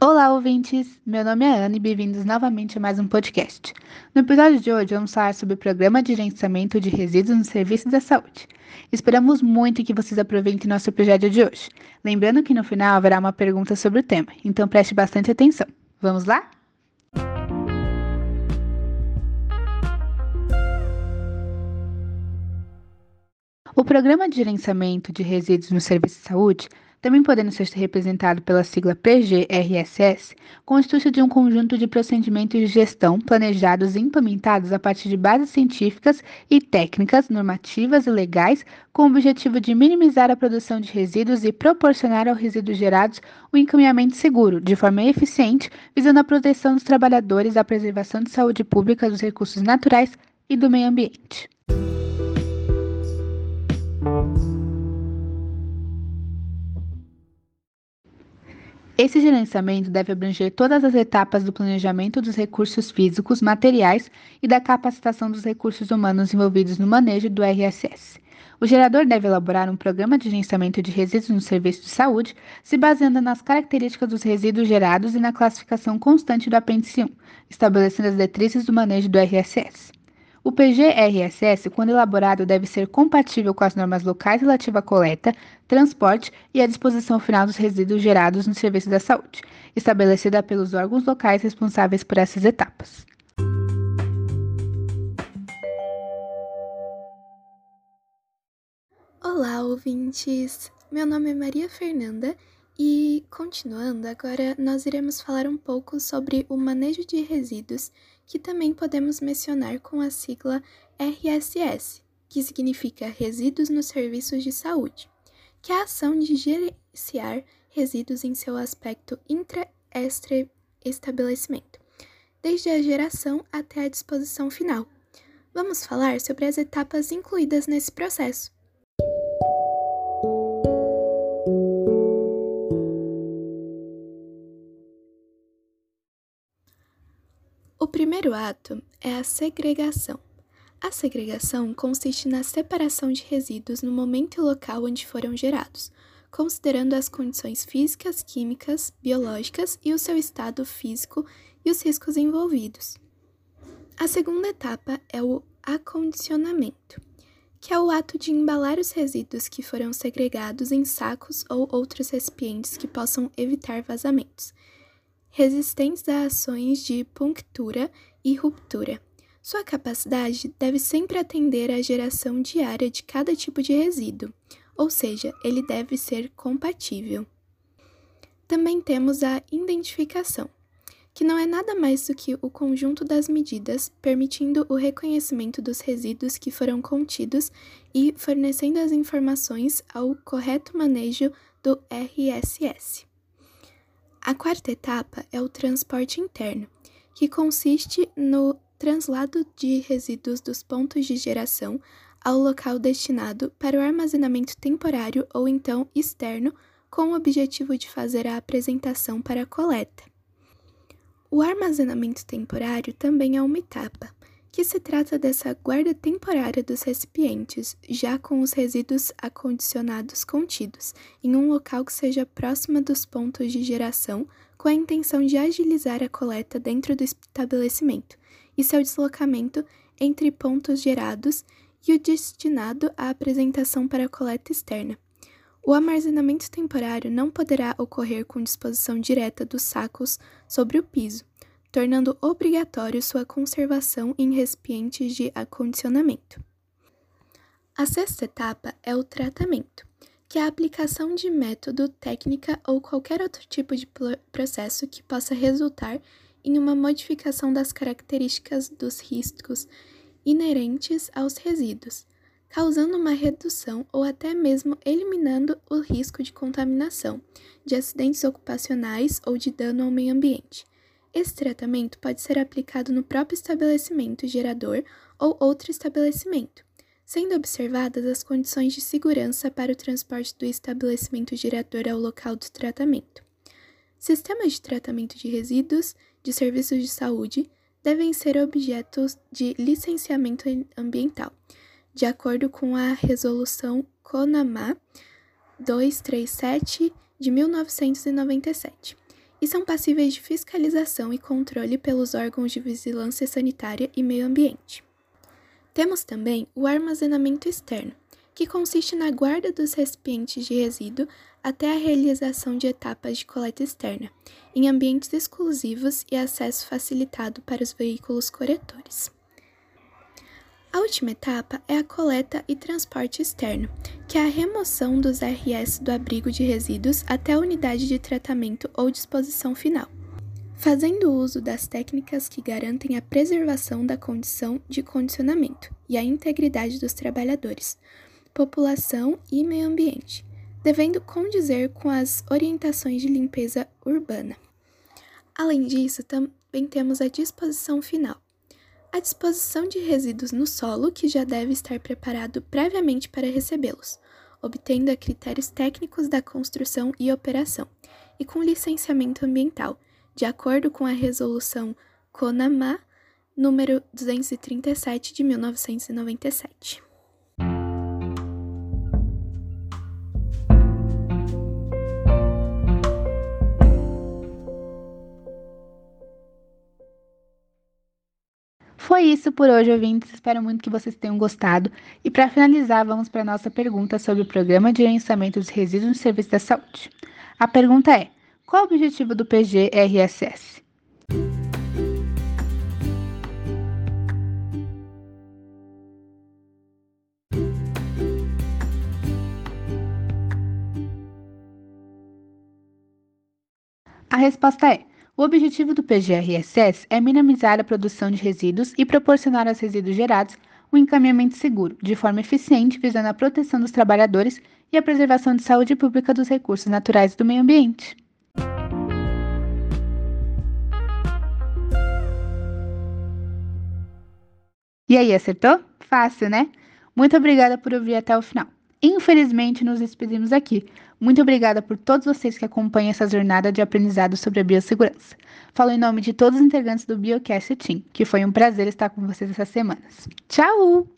Olá, ouvintes! Meu nome é Ana e bem-vindos novamente a mais um podcast. No episódio de hoje, vamos falar sobre o Programa de Gerenciamento de Resíduos no Serviço da Saúde. Esperamos muito que vocês aproveitem nosso episódio de hoje. Lembrando que no final haverá uma pergunta sobre o tema, então preste bastante atenção. Vamos lá? O Programa de Gerenciamento de Resíduos no Serviço de Saúde também podendo ser representado pela sigla PGRSS, constitui de um conjunto de procedimentos de gestão planejados e implementados a partir de bases científicas e técnicas, normativas e legais, com o objetivo de minimizar a produção de resíduos e proporcionar aos resíduos gerados o um encaminhamento seguro, de forma eficiente, visando a proteção dos trabalhadores, a preservação de saúde pública dos recursos naturais e do meio ambiente. Esse gerenciamento deve abranger todas as etapas do planejamento dos recursos físicos, materiais e da capacitação dos recursos humanos envolvidos no manejo do RSS. O gerador deve elaborar um programa de gerenciamento de resíduos no serviço de saúde, se baseando nas características dos resíduos gerados e na classificação constante do apêndice 1, estabelecendo as diretrizes do manejo do RSS. O PGRSS, quando elaborado, deve ser compatível com as normas locais relativas à coleta, transporte e à disposição final dos resíduos gerados no serviço da saúde, estabelecida pelos órgãos locais responsáveis por essas etapas. Olá, ouvintes! Meu nome é Maria Fernanda e, continuando, agora nós iremos falar um pouco sobre o manejo de resíduos, que também podemos mencionar com a sigla RSS, que significa Resíduos nos Serviços de Saúde, que é a ação de gerenciar resíduos em seu aspecto intra-estabelecimento, desde a geração até a disposição final. Vamos falar sobre as etapas incluídas nesse processo. Primeiro ato é a segregação. A segregação consiste na separação de resíduos no momento e local onde foram gerados, considerando as condições físicas, químicas, biológicas e o seu estado físico e os riscos envolvidos. A segunda etapa é o acondicionamento, que é o ato de embalar os resíduos que foram segregados em sacos ou outros recipientes que possam evitar vazamentos resistentes a ações de punctura e ruptura. Sua capacidade deve sempre atender à geração diária de cada tipo de resíduo, ou seja, ele deve ser compatível. Também temos a identificação, que não é nada mais do que o conjunto das medidas permitindo o reconhecimento dos resíduos que foram contidos e fornecendo as informações ao correto manejo do RSS. A quarta etapa é o transporte interno, que consiste no translado de resíduos dos pontos de geração ao local destinado para o armazenamento temporário ou então externo, com o objetivo de fazer a apresentação para a coleta. O armazenamento temporário também é uma etapa, que se trata dessa guarda temporária dos recipientes, já com os resíduos acondicionados contidos, em um local que seja próximo dos pontos de geração, com a intenção de agilizar a coleta dentro do estabelecimento e seu deslocamento entre pontos gerados e o destinado à apresentação para coleta externa. O armazenamento temporário não poderá ocorrer com disposição direta dos sacos sobre o piso, tornando obrigatório sua conservação em recipientes de acondicionamento. A sexta etapa é o tratamento, que é a aplicação de método, técnica ou qualquer outro tipo de processo que possa resultar em uma modificação das características dos riscos inerentes aos resíduos, causando uma redução ou até mesmo eliminando o risco de contaminação, de acidentes ocupacionais ou de dano ao meio ambiente. Esse tratamento pode ser aplicado no próprio estabelecimento gerador ou outro estabelecimento, sendo observadas as condições de segurança para o transporte do estabelecimento gerador ao local do tratamento. Sistemas de tratamento de resíduos de serviços de saúde devem ser objetos de licenciamento ambiental, de acordo com a Resolução CONAMA 237 de 1997 e são passíveis de fiscalização e controle pelos órgãos de vigilância sanitária e meio ambiente. Temos também o armazenamento externo, que consiste na guarda dos recipientes de resíduo até a realização de etapas de coleta externa, em ambientes exclusivos e acesso facilitado para os veículos coletores. A última etapa é a coleta e transporte externo, que é a remoção dos RS do abrigo de resíduos até a unidade de tratamento ou disposição final, fazendo uso das técnicas que garantem a preservação da condição de condicionamento e a integridade dos trabalhadores, população e meio ambiente, devendo condizer com as orientações de limpeza urbana. Além disso, também temos a disposição final a disposição de resíduos no solo, que já deve estar preparado previamente para recebê-los, obtendo a critérios técnicos da construção e operação, e com licenciamento ambiental, de acordo com a resolução CONAMA número 237 de 1997. Foi isso por hoje, ouvintes. Espero muito que vocês tenham gostado. E para finalizar, vamos para a nossa pergunta sobre o Programa de Gerenciamento dos Resíduos no Serviço da Saúde. A pergunta é: qual o objetivo do PGRSS? A resposta é: o objetivo do PGRSS é minimizar a produção de resíduos e proporcionar aos resíduos gerados um encaminhamento seguro, de forma eficiente, visando a proteção dos trabalhadores e a preservação de saúde pública dos recursos naturais do meio ambiente. E aí, acertou? Fácil, né? Muito obrigada por ouvir até o final. Infelizmente, nos despedimos aqui. Muito obrigada por todos vocês que acompanham essa jornada de aprendizado sobre a biossegurança. Falo em nome de todos os integrantes do Biocast Team, que foi um prazer estar com vocês essas semanas. Tchau!